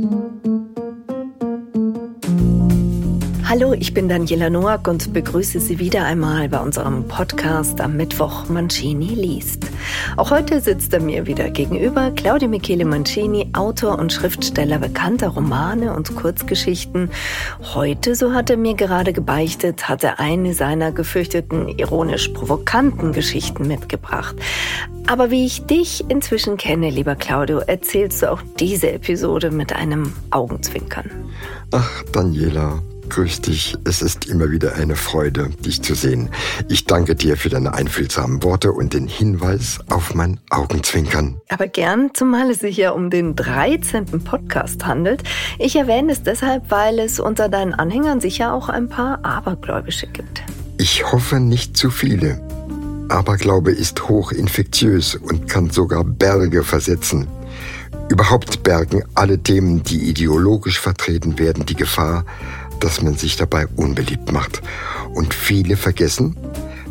Música Hallo, ich bin Daniela Noack und begrüße Sie wieder einmal bei unserem Podcast am Mittwoch Mancini liest. Auch heute sitzt er mir wieder gegenüber, Claudio Michele Mancini, Autor und Schriftsteller bekannter Romane und Kurzgeschichten. Heute, so hat er mir gerade gebeichtet, hat er eine seiner gefürchteten, ironisch provokanten Geschichten mitgebracht. Aber wie ich dich inzwischen kenne, lieber Claudio, erzählst du auch diese Episode mit einem Augenzwinkern. Ach, Daniela, Grüß dich. Es ist immer wieder eine Freude, dich zu sehen. Ich danke dir für deine einfühlsamen Worte und den Hinweis auf mein Augenzwinkern. Aber gern, zumal es sich ja um den 13. Podcast handelt. Ich erwähne es deshalb, weil es unter deinen Anhängern sicher auch ein paar Abergläubische gibt. Ich hoffe nicht zu viele. Aberglaube ist hochinfektiös und kann sogar Berge versetzen. Überhaupt bergen alle Themen, die ideologisch vertreten werden, die Gefahr, dass man sich dabei unbeliebt macht. Und viele vergessen,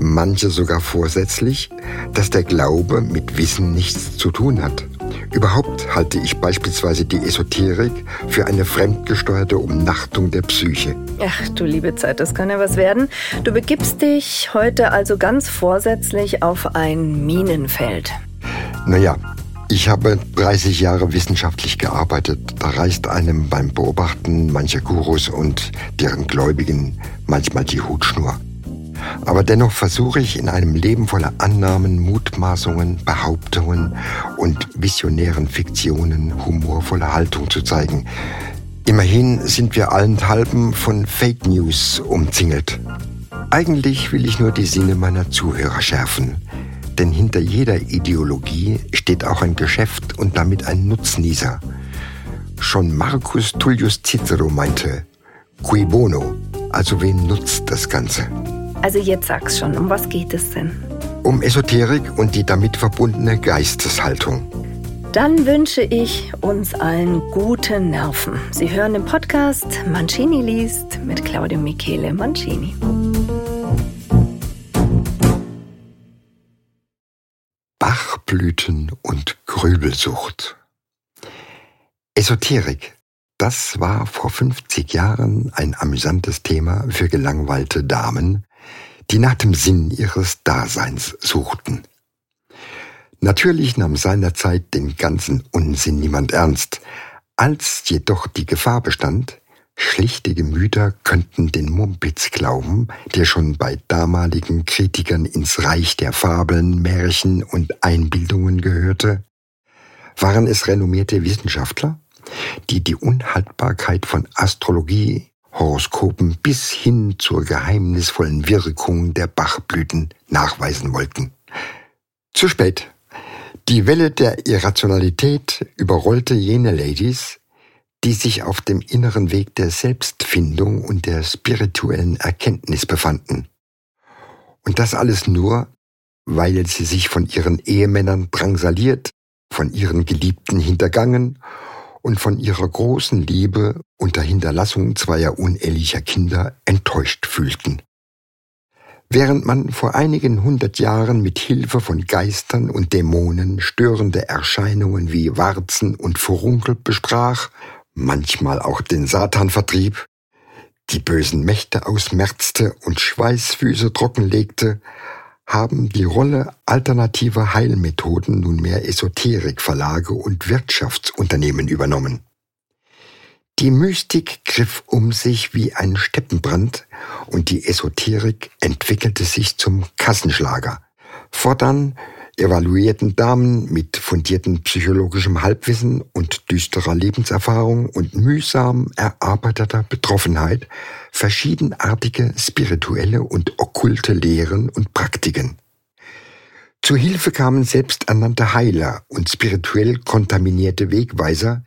manche sogar vorsätzlich, dass der Glaube mit Wissen nichts zu tun hat. Überhaupt halte ich beispielsweise die Esoterik für eine fremdgesteuerte Umnachtung der Psyche. Ach du liebe Zeit, das kann ja was werden. Du begibst dich heute also ganz vorsätzlich auf ein Minenfeld. Naja, ich habe 30 Jahre wissenschaftlich gearbeitet. Da reicht einem beim Beobachten mancher Gurus und deren Gläubigen manchmal die Hutschnur. Aber dennoch versuche ich in einem Leben voller Annahmen, Mutmaßungen, Behauptungen und visionären Fiktionen humorvolle Haltung zu zeigen. Immerhin sind wir allenthalben von Fake News umzingelt. Eigentlich will ich nur die Sinne meiner Zuhörer schärfen. Denn hinter jeder Ideologie steht auch ein Geschäft und damit ein Nutznießer. Schon Marcus Tullius Cicero meinte, cui bono, also wen nutzt das Ganze? Also jetzt sag's schon, um was geht es denn? Um Esoterik und die damit verbundene Geisteshaltung. Dann wünsche ich uns allen gute Nerven. Sie hören den Podcast Mancini liest mit Claudio Michele Mancini. Bachblüten und Grübelsucht. Esoterik, das war vor 50 Jahren ein amüsantes Thema für gelangweilte Damen, die nach dem Sinn ihres Daseins suchten. Natürlich nahm seinerzeit den ganzen Unsinn niemand ernst, als jedoch die Gefahr bestand, Schlichte Gemüter könnten den Mumpitz glauben, der schon bei damaligen Kritikern ins Reich der Fabeln, Märchen und Einbildungen gehörte. Waren es renommierte Wissenschaftler, die die Unhaltbarkeit von Astrologie, Horoskopen bis hin zur geheimnisvollen Wirkung der Bachblüten nachweisen wollten. Zu spät. Die Welle der Irrationalität überrollte jene Ladies, die sich auf dem inneren Weg der Selbstfindung und der spirituellen Erkenntnis befanden. Und das alles nur, weil sie sich von ihren Ehemännern drangsaliert, von ihren Geliebten hintergangen und von ihrer großen Liebe unter Hinterlassung zweier unehelicher Kinder enttäuscht fühlten. Während man vor einigen hundert Jahren mit Hilfe von Geistern und Dämonen störende Erscheinungen wie Warzen und Furunkel besprach, manchmal auch den Satan vertrieb, die bösen Mächte ausmerzte und Schweißfüße trockenlegte, haben die Rolle alternativer Heilmethoden nunmehr Esoterikverlage und Wirtschaftsunternehmen übernommen. Die Mystik griff um sich wie ein Steppenbrand und die Esoterik entwickelte sich zum Kassenschlager. Fortan evaluierten Damen mit fundiertem psychologischem Halbwissen und düsterer Lebenserfahrung und mühsam erarbeiteter Betroffenheit verschiedenartige spirituelle und okkulte Lehren und Praktiken. Zu Hilfe kamen selbsternannte Heiler und spirituell kontaminierte Wegweiser,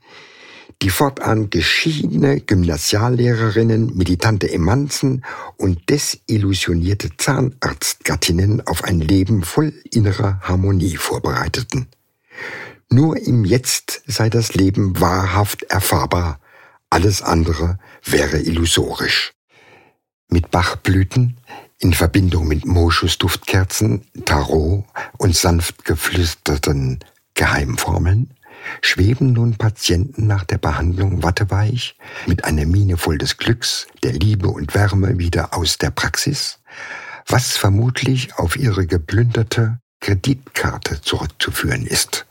die fortan geschiedene Gymnasiallehrerinnen, militante Emanzen und desillusionierte Zahnarztgattinnen auf ein Leben voll innerer Harmonie vorbereiteten. Nur im Jetzt sei das Leben wahrhaft erfahrbar, alles andere wäre illusorisch. Mit Bachblüten, in Verbindung mit Moschusduftkerzen, Tarot und sanft geflüsterten Geheimformeln schweben nun Patienten nach der Behandlung watteweich, mit einer Miene voll des Glücks, der Liebe und Wärme wieder aus der Praxis, was vermutlich auf ihre geplünderte Kreditkarte zurückzuführen ist.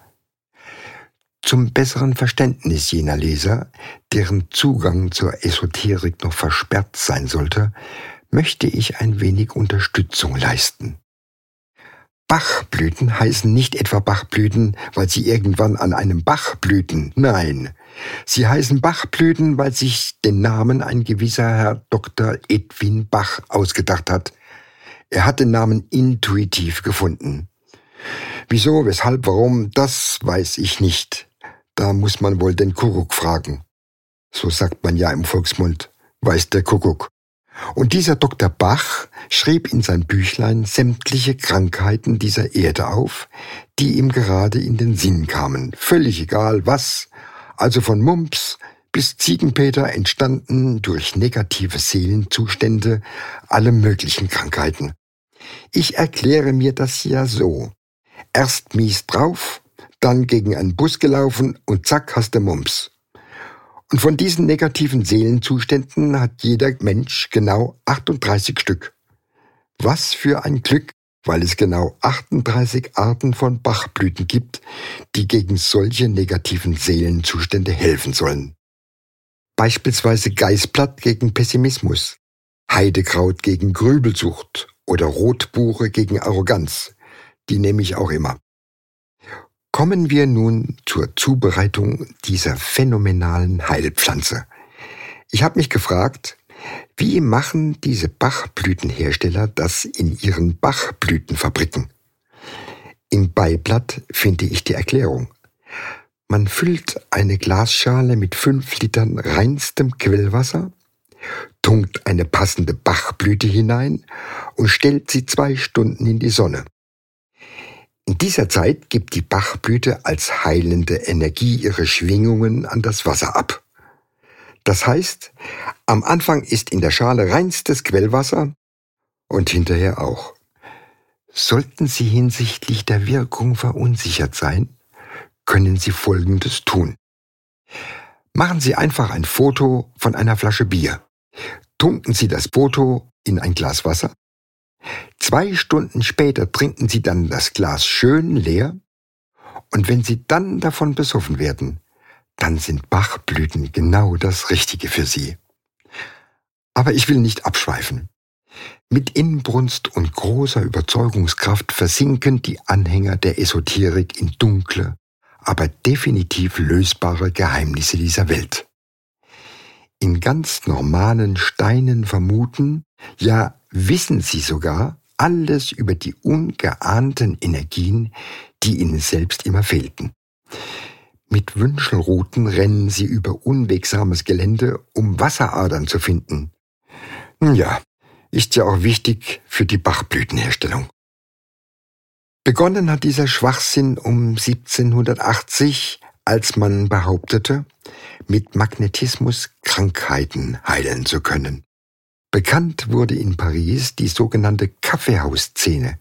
Zum besseren Verständnis jener Leser, deren Zugang zur Esoterik noch versperrt sein sollte, möchte ich ein wenig Unterstützung leisten. Bachblüten heißen nicht etwa Bachblüten, weil sie irgendwann an einem Bach blühten. Nein. Sie heißen Bachblüten, weil sich den Namen ein gewisser Herr Dr. Edwin Bach ausgedacht hat. Er hat den Namen intuitiv gefunden. Wieso, weshalb, warum, das weiß ich nicht. Da muss man wohl den Kuckuck fragen. So sagt man ja im Volksmund, weiß der Kuckuck. Und dieser Dr. Bach schrieb in sein Büchlein sämtliche Krankheiten dieser Erde auf, die ihm gerade in den Sinn kamen. Völlig egal was, also von Mumps bis Ziegenpeter entstanden durch negative Seelenzustände alle möglichen Krankheiten. Ich erkläre mir das ja so. Erst mies drauf, dann gegen einen Bus gelaufen und zack hast du Mumps. Und von diesen negativen Seelenzuständen hat jeder Mensch genau 38 Stück. Was für ein Glück, weil es genau 38 Arten von Bachblüten gibt, die gegen solche negativen Seelenzustände helfen sollen. Beispielsweise Geißblatt gegen Pessimismus, Heidekraut gegen Grübelsucht oder Rotbuche gegen Arroganz. Die nehme ich auch immer. Kommen wir nun zur Zubereitung dieser phänomenalen Heilpflanze. Ich habe mich gefragt, wie machen diese Bachblütenhersteller das in ihren Bachblütenfabriken? Im Beiblatt finde ich die Erklärung. Man füllt eine Glasschale mit fünf Litern reinstem Quellwasser, tunkt eine passende Bachblüte hinein und stellt sie zwei Stunden in die Sonne. In dieser Zeit gibt die Bachblüte als heilende Energie ihre Schwingungen an das Wasser ab. Das heißt, am Anfang ist in der Schale reinstes Quellwasser und hinterher auch. Sollten Sie hinsichtlich der Wirkung verunsichert sein, können Sie Folgendes tun. Machen Sie einfach ein Foto von einer Flasche Bier. Tunken Sie das Foto in ein Glas Wasser Zwei Stunden später trinken Sie dann das Glas schön leer und wenn Sie dann davon besoffen werden, dann sind Bachblüten genau das Richtige für Sie. Aber ich will nicht abschweifen. Mit Inbrunst und großer Überzeugungskraft versinken die Anhänger der Esoterik in dunkle, aber definitiv lösbare Geheimnisse dieser Welt. In ganz normalen Steinen vermuten, ja wissen sie sogar, alles über die ungeahnten Energien, die ihnen selbst immer fehlten. Mit Wünschelruten rennen sie über unwegsames Gelände, um Wasseradern zu finden. Ja, ist ja auch wichtig für die Bachblütenherstellung. Begonnen hat dieser Schwachsinn um 1780, als man behauptete, mit Magnetismus Krankheiten heilen zu können. Bekannt wurde in Paris die sogenannte Kaffeehausszene.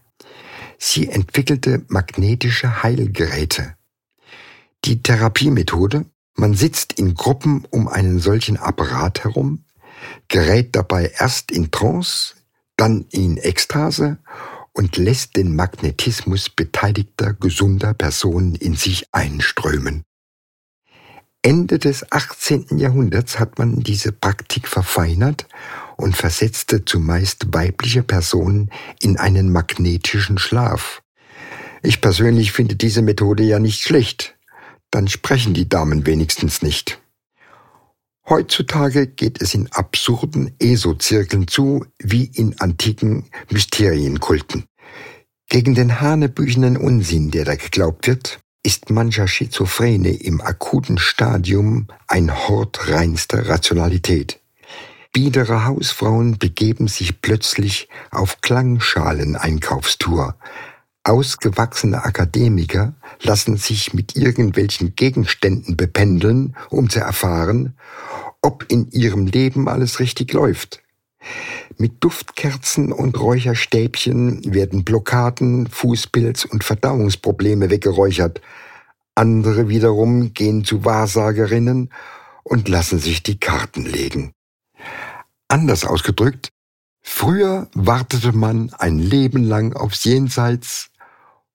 Sie entwickelte magnetische Heilgeräte. Die Therapiemethode, man sitzt in Gruppen um einen solchen Apparat herum, gerät dabei erst in Trance, dann in Ekstase und lässt den Magnetismus beteiligter gesunder Personen in sich einströmen. Ende des 18. Jahrhunderts hat man diese Praktik verfeinert und versetzte zumeist weibliche Personen in einen magnetischen Schlaf. Ich persönlich finde diese Methode ja nicht schlecht. Dann sprechen die Damen wenigstens nicht. Heutzutage geht es in absurden ESO-Zirkeln zu, wie in antiken Mysterienkulten. Gegen den hanebüchenen Unsinn, der da geglaubt wird, ist mancher Schizophrene im akuten Stadium ein Hort reinster Rationalität. Biedere Hausfrauen begeben sich plötzlich auf Klangschalen-Einkaufstour. Ausgewachsene Akademiker lassen sich mit irgendwelchen Gegenständen bependeln, um zu erfahren, ob in ihrem Leben alles richtig läuft. Mit Duftkerzen und Räucherstäbchen werden Blockaden, Fußpilz und Verdauungsprobleme weggeräuchert. Andere wiederum gehen zu Wahrsagerinnen und lassen sich die Karten legen. Anders ausgedrückt, früher wartete man ein Leben lang aufs Jenseits,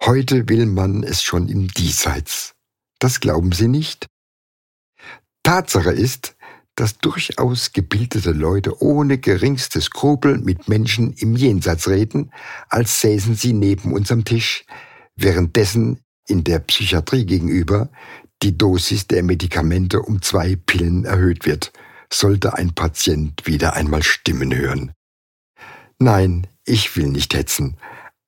heute will man es schon im Diesseits. Das glauben Sie nicht? Tatsache ist, dass durchaus gebildete Leute ohne geringste Skrupel mit Menschen im Jenseits reden, als säßen sie neben unserem Tisch, währenddessen in der Psychiatrie gegenüber die Dosis der Medikamente um zwei Pillen erhöht wird, sollte ein Patient wieder einmal Stimmen hören. Nein, ich will nicht hetzen.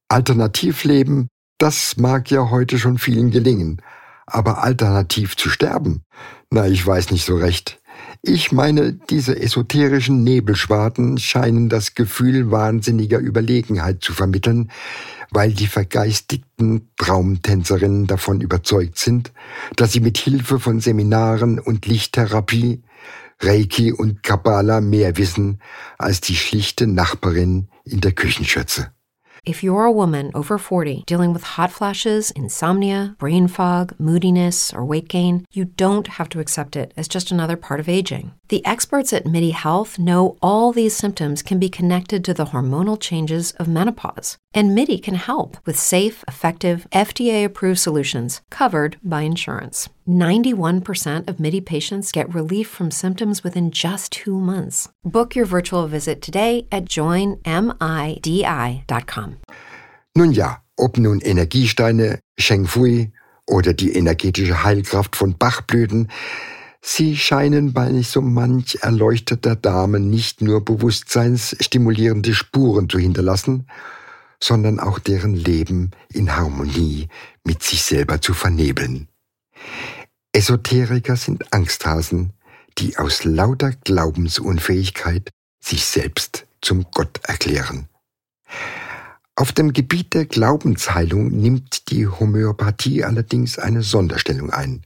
Alternativleben, das mag ja heute schon vielen gelingen, aber alternativ zu sterben, na, ich weiß nicht so recht. Ich meine, diese esoterischen Nebelschwarten scheinen das Gefühl wahnsinniger Überlegenheit zu vermitteln, weil die vergeistigten Traumtänzerinnen davon überzeugt sind, dass sie mit Hilfe von Seminaren und Lichttherapie, Reiki und Kabbala mehr wissen als die schlichte Nachbarin in der Küchenschürze. If you're a woman over 40 dealing with hot flashes, insomnia, brain fog, moodiness, or weight gain, you don't have to accept it as just another part of aging. The experts at MIDI Health know all these symptoms can be connected to the hormonal changes of menopause, and MIDI can help with safe, effective, FDA approved solutions covered by insurance. 91% of MIDI patients get relief from symptoms within just two months. Book your virtual visit today at joinmidi.com. Nun ja, ob nun Energiesteine, Sheng Fui oder die energetische Heilkraft von Bachblüten, sie scheinen bei so manch erleuchteter Dame nicht nur bewusstseinsstimulierende Spuren zu hinterlassen, sondern auch deren Leben in Harmonie mit sich selber zu vernebeln. Esoteriker sind Angsthasen, die aus lauter Glaubensunfähigkeit sich selbst zum Gott erklären. Auf dem Gebiet der Glaubensheilung nimmt die Homöopathie allerdings eine Sonderstellung ein.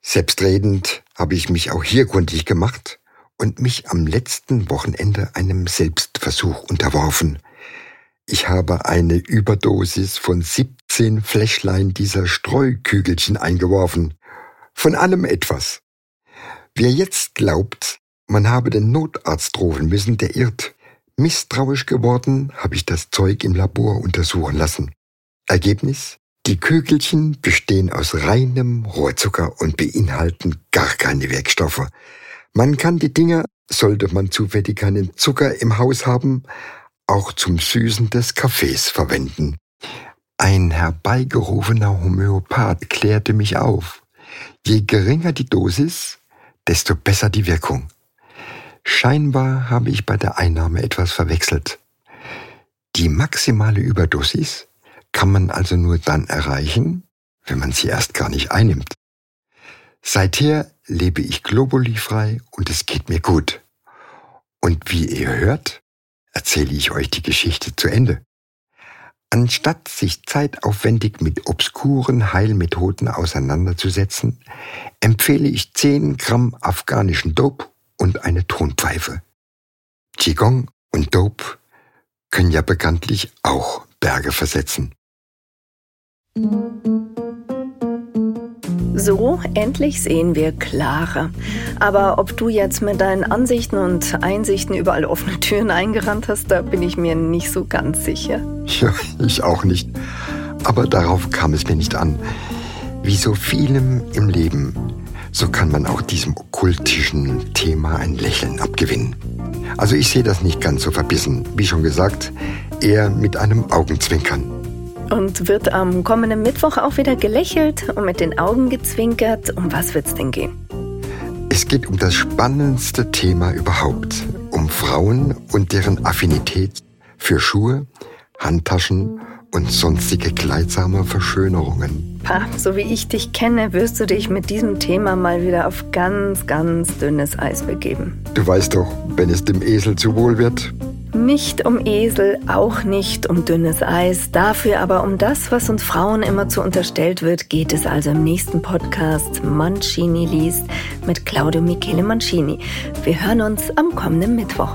Selbstredend habe ich mich auch hier kundig gemacht und mich am letzten Wochenende einem Selbstversuch unterworfen. Ich habe eine Überdosis von 17 Fläschlein dieser Streukügelchen eingeworfen. Von allem etwas. Wer jetzt glaubt, man habe den Notarzt rufen müssen, der irrt. Misstrauisch geworden, habe ich das Zeug im Labor untersuchen lassen. Ergebnis? Die Kügelchen bestehen aus reinem Rohrzucker und beinhalten gar keine Wirkstoffe. Man kann die Dinger, sollte man zufällig keinen Zucker im Haus haben, auch zum Süßen des Kaffees verwenden. Ein herbeigerufener Homöopath klärte mich auf. Je geringer die Dosis, desto besser die Wirkung. Scheinbar habe ich bei der Einnahme etwas verwechselt. Die maximale Überdosis kann man also nur dann erreichen, wenn man sie erst gar nicht einnimmt. Seither lebe ich globulifrei und es geht mir gut. Und wie ihr hört, erzähle ich euch die Geschichte zu Ende. Anstatt sich zeitaufwendig mit obskuren Heilmethoden auseinanderzusetzen, empfehle ich 10 Gramm afghanischen Dope und eine Tonpfeife. Qigong und Dope können ja bekanntlich auch Berge versetzen. So, endlich sehen wir klarer. Aber ob du jetzt mit deinen Ansichten und Einsichten überall offene Türen eingerannt hast, da bin ich mir nicht so ganz sicher. Ja, ich auch nicht. Aber darauf kam es mir nicht an. Wie so vielem im Leben so kann man auch diesem okkultischen Thema ein Lächeln abgewinnen. Also ich sehe das nicht ganz so verbissen, wie schon gesagt, eher mit einem Augenzwinkern. Und wird am kommenden Mittwoch auch wieder gelächelt und mit den Augen gezwinkert? Um was wird's denn gehen? Es geht um das spannendste Thema überhaupt, um Frauen und deren Affinität für Schuhe, Handtaschen und sonstige kleidsame Verschönerungen. Pa, so wie ich dich kenne, wirst du dich mit diesem Thema mal wieder auf ganz, ganz dünnes Eis begeben. Du weißt doch, wenn es dem Esel zu wohl wird. Nicht um Esel, auch nicht um dünnes Eis, dafür aber um das, was uns Frauen immer zu unterstellt wird, geht es also im nächsten Podcast Mancini liest mit Claudio Michele Mancini. Wir hören uns am kommenden Mittwoch.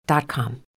joinmidi.com.